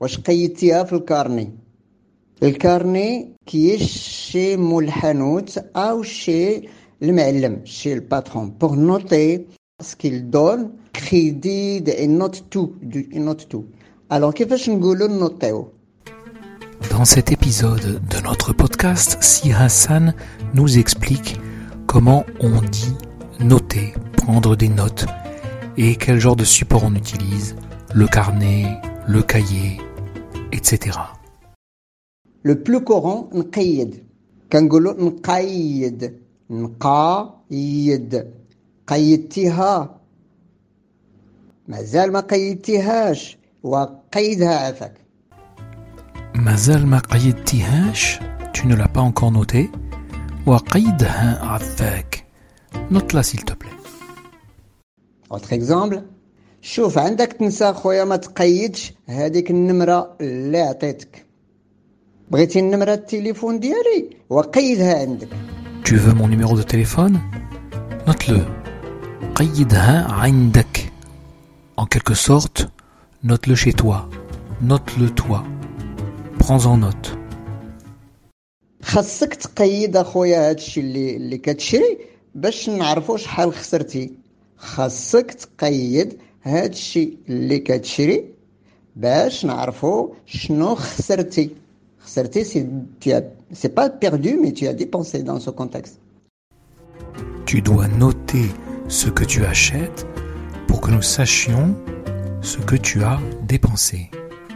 واش قيدتيها في الكارني الكارني كيش شي مول الحانوت او شي المعلم شي الباترون بور نوتي سكيل دون كريدي دي نوت تو دي نوت تو الوغ كيفاش نقولوا نوطيو Dans cet épisode de notre podcast, Si Hassan nous explique comment on dit noter, prendre des notes et quel genre de support on utilise, le carnet, le cahier, etc. لو بلو كورون نقيد كنقولوا نقيد نقايد قيدتيها مازال ما قيدتيهاش وقيدها عافاك Mazal ma qayyadtihash, tu ne l'as pas encore noté. Wa qaydha affak. Note-la s'il te plaît. اوتر اكزومبل شوف عندك تنسى خويا ما تقيدش هذيك النمرة اللي عطيتك بغيتي النمرة التليفون ديالي وقيدها عندك Tu veux mon numéro de téléphone Note-le. Qayyidha indak. En quelque sorte, note-le chez toi. Note-le toi. Prends-en note. خاصك تقيد أخويا هادشي اللي اللي كتشري باش نعرفوا شحال خسرتي خاصك تقيد هادشي اللي كتشري باش نعرفوا شنو خسرتي خسرتي سي tu as c'est pas perdu mais tu as dépensé dans ce contexte Tu dois noter ce que tu achètes pour que nous sachions ce que tu as dépensé.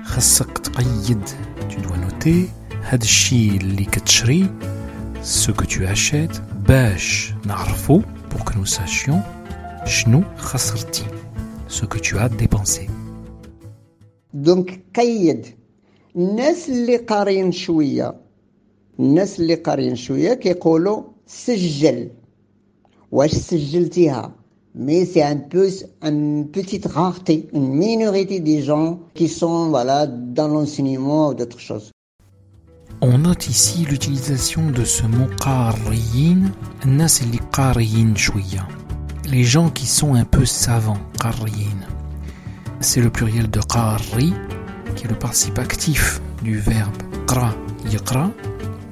خاصك تقيد. Tu dois noter هاد الشي اللي كتشري ce que tu achètes باش نعرفو pour que nous sachions شنو خسرتي ce que tu as dépensé. دونك قيد الناس اللي قاريين شويه الناس اللي قاريين شويه كيقولوا سجل واش سجلتيها mais c'est un peu une petite rareté, une minorité des gens qui sont voilà dans l'enseignement ou d'autres choses. On note ici l'utilisation de ce mot qariyin, الناس اللي قاريين شوية. Les gens qui sont un peu savants. C'est le pluriel de qari, qui est le participe actif du verbe qra, yaqra,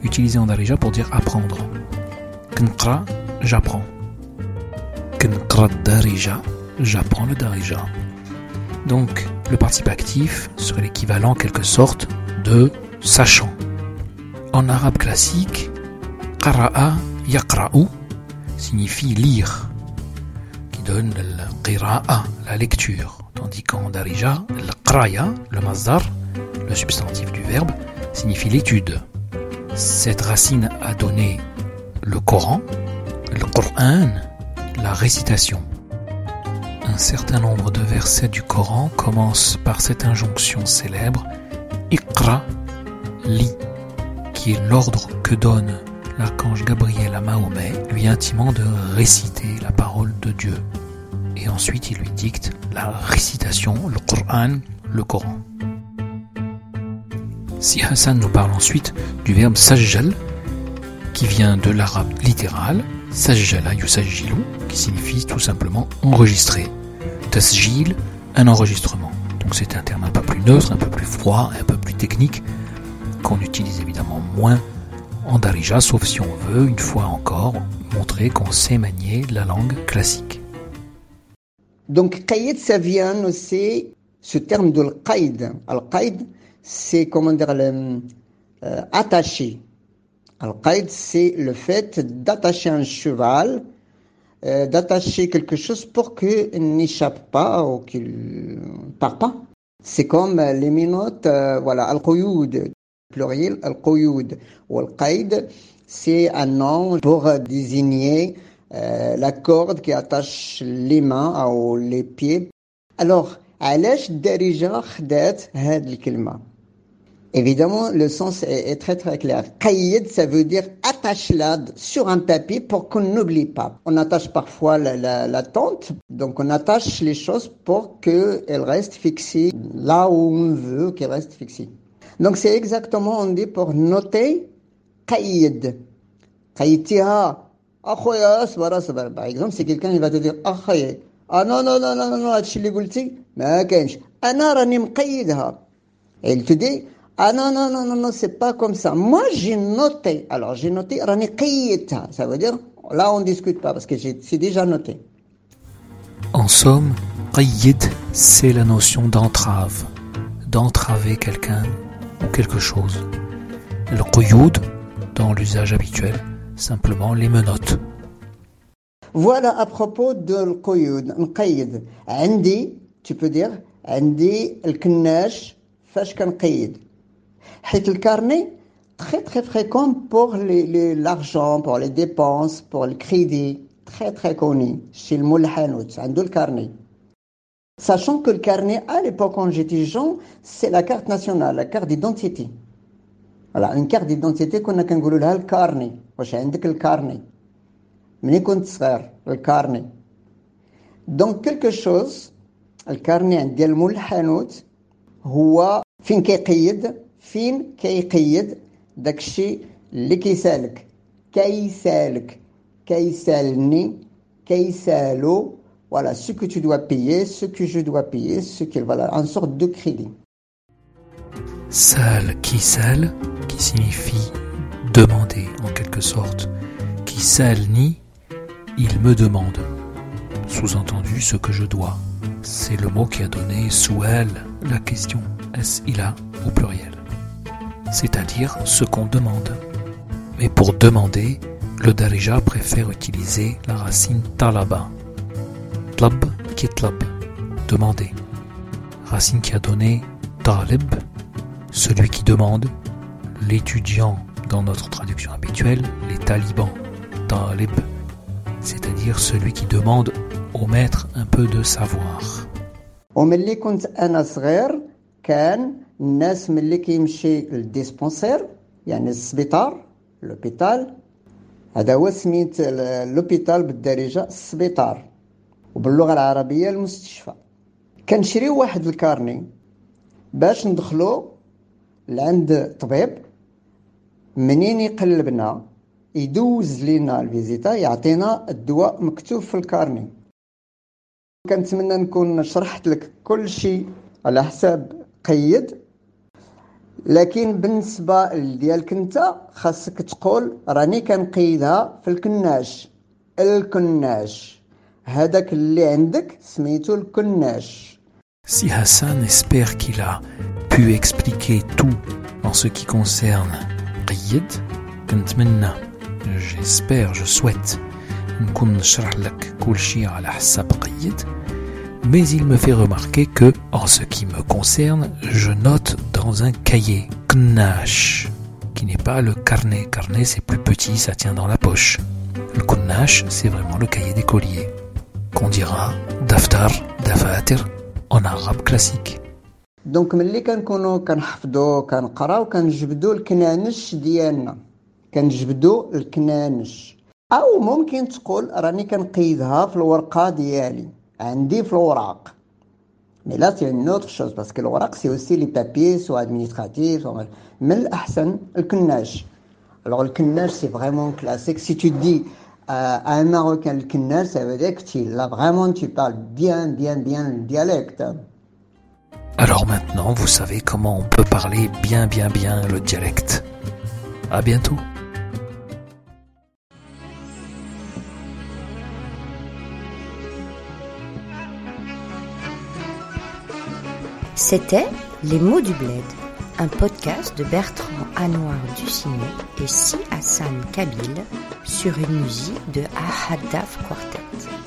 utilisé en darija pour dire apprendre. Knqra, j'apprends. Knqra darija, j'apprends le darija. Donc, le participe actif serait l'équivalent en quelque sorte de sachant. En arabe classique, qara'a yaqra'u signifie lire, donne le qira'a, la lecture. Tandis qu'en darija, le qraya, le mazdar, le substantif du verbe, signifie l'étude. Cette racine a donné le Coran, le la récitation. Un certain nombre de versets du Coran commencent par cette injonction célèbre Iqra, lis, qui est l'ordre que donne l'archange Gabriel à Mahomet, lui intimant de réciter la parole de Dieu. Et ensuite il lui dicte la récitation, le Coran, le Coran. Si Hassan nous parle ensuite du verbe sajjal, qui vient de l'arabe littéral, sajjala yusajjilu, qui signifie tout simplement enregistrer. Tasjil, un enregistrement. Donc c'est un terme un peu plus neutre, un peu plus froid, un peu plus technique, qu'on utilise évidemment moins en darija, sauf si on veut, une fois encore, montrer qu'on sait manier la langue classique. Donc, qaïd, ça vient aussi, ce terme de qaïd. Al-qaïd, c'est, comment dire, le, euh, attaché. Al-qaïd, c'est le fait d'attacher un cheval, euh, d'attacher quelque chose pour qu'il n'échappe pas ou qu'il ne part pas. C'est comme les minotes, euh, voilà, al-quyud, pluriel, al-quyud. Ou al-qaïd, c'est un nom pour désigner euh, la corde qui attache les mains ou les pieds. Alors, علاش الدارجة خدات هاد الكلمة Évidemment, le sens est, très très clair. Qayyid, ça veut dire attache-la sur un tapis pour qu'on n'oublie pas. On attache parfois la, tente, donc on attache les choses pour qu'elles restent fixées là où on veut qu'elles restent fixées. Donc c'est exactement, on dit pour noter Qayyid. Qayyidtiha. Par exemple, si quelqu'un il va te dire Ah non, non, non, non, non, non, هادشي اللي قلتي ما كاينش أنا راني مقيدها. Et il te dit ah non, non, non, non, non, c'est pas comme ça. Moi, j'ai noté. Alors, j'ai noté Rani Ça veut dire, là, on ne discute pas parce que c'est déjà noté. En somme, Qayyid, c'est la notion d'entrave, d'entraver quelqu'un ou quelque chose. Le Quyud, dans l'usage habituel, simplement les menottes. Voilà à propos de l'Quyud, Qayyid. Andi, tu peux dire, Andi, al-Kannash, fash kan Qayyid. Le carnet, très très fréquent pour l'argent, pour les dépenses, pour le crédit, très très connu chez le Moulhanout, le carnet. Sachant que le carnet, à l'époque quand j'étais jeune, c'est la carte nationale, la carte d'identité. Voilà, une carte d'identité qu'on a qu'un le carnet. واش عندك الكارني ملي كنت صغير الكارني دونك كلكو شوز الكارني عند مول الحانوت هو فين كيقيد فين كيقيد داكشي اللي كيسالك كيسالك كيسالني كيسالو voilà ce que tu dois payer ce que je dois payer ce qu'il voilà en sorte de crédit. Sal qui sale qui signifie demander en quelque sorte. Qui sale ni il me demande. Sous-entendu ce que je dois c'est le mot qui a donné sous elle la question. Est-ce il a au pluriel? C'est-à-dire ce qu'on demande. Mais pour demander, le Darija préfère utiliser la racine talaba. Tlab kitlab, demander. Racine qui a donné talib, celui qui demande, l'étudiant dans notre traduction habituelle, les talibans, talib, c'est-à-dire celui qui demande au maître un peu de savoir. الناس ملي كيمشي للديسبونسير يعني السبيطار لوبيتال هذا هو سميت لوبيتال بالدارجة السبيطار وباللغة العربية المستشفى. كنشريو واحد الكارني باش ندخلو لعند طبيب منين يقلبنا يدوز لينا الفيزيتا يعطينا الدواء مكتوب في الكارني. كنتمنى نكون شرحت لك كل شيء على حساب قيد لكن بالنسبة ديالك انت خاصك تقول راني كنقيدها في الكناش. الكناش. هذاك اللي عندك سميتو الكناش Si Hassan espère qu'il a pu expliquer tout en ce qui concerne قيد كنتمنى j'espère je souhaite نكون نشرح لك كل شيء على حساب قيد mais il me fait remarquer que, en ce qui me concerne, je note dans un cahier Knash, qui n'est pas le carnet. Carnet, c'est plus petit, ça tient dans la poche. Le Knash, c'est vraiment le cahier d'écolier, Qu'on dira daftar, dafatir en arabe classique. دونك ملي كنكونوا كنحفظوا كنقراو كنجبدوا الكنانش ديالنا. كنجبدوا الكنانش. أو ممكن تقول راني كنقيدها في الورقة ديالي. عندي في الوراق. مي لا سي اون اوتر شوز باسكو الوراق سي اوسي لي بابي سو ادمينستراتيف من الأحسن الكناش. الوغ الكناش سي فريمون كلاسيك سي تو دي à un Marocain le Kennel, ça veut dire que tu, là vraiment tu parles bien, bien, bien le dialecte. Alors maintenant, vous savez comment on peut parler bien, bien, bien le dialecte. À bientôt. C'était Les mots du bled, un podcast de Bertrand Anouar Ducinet et Si Hassan Kabil sur une musique de Ahadaf Quartet.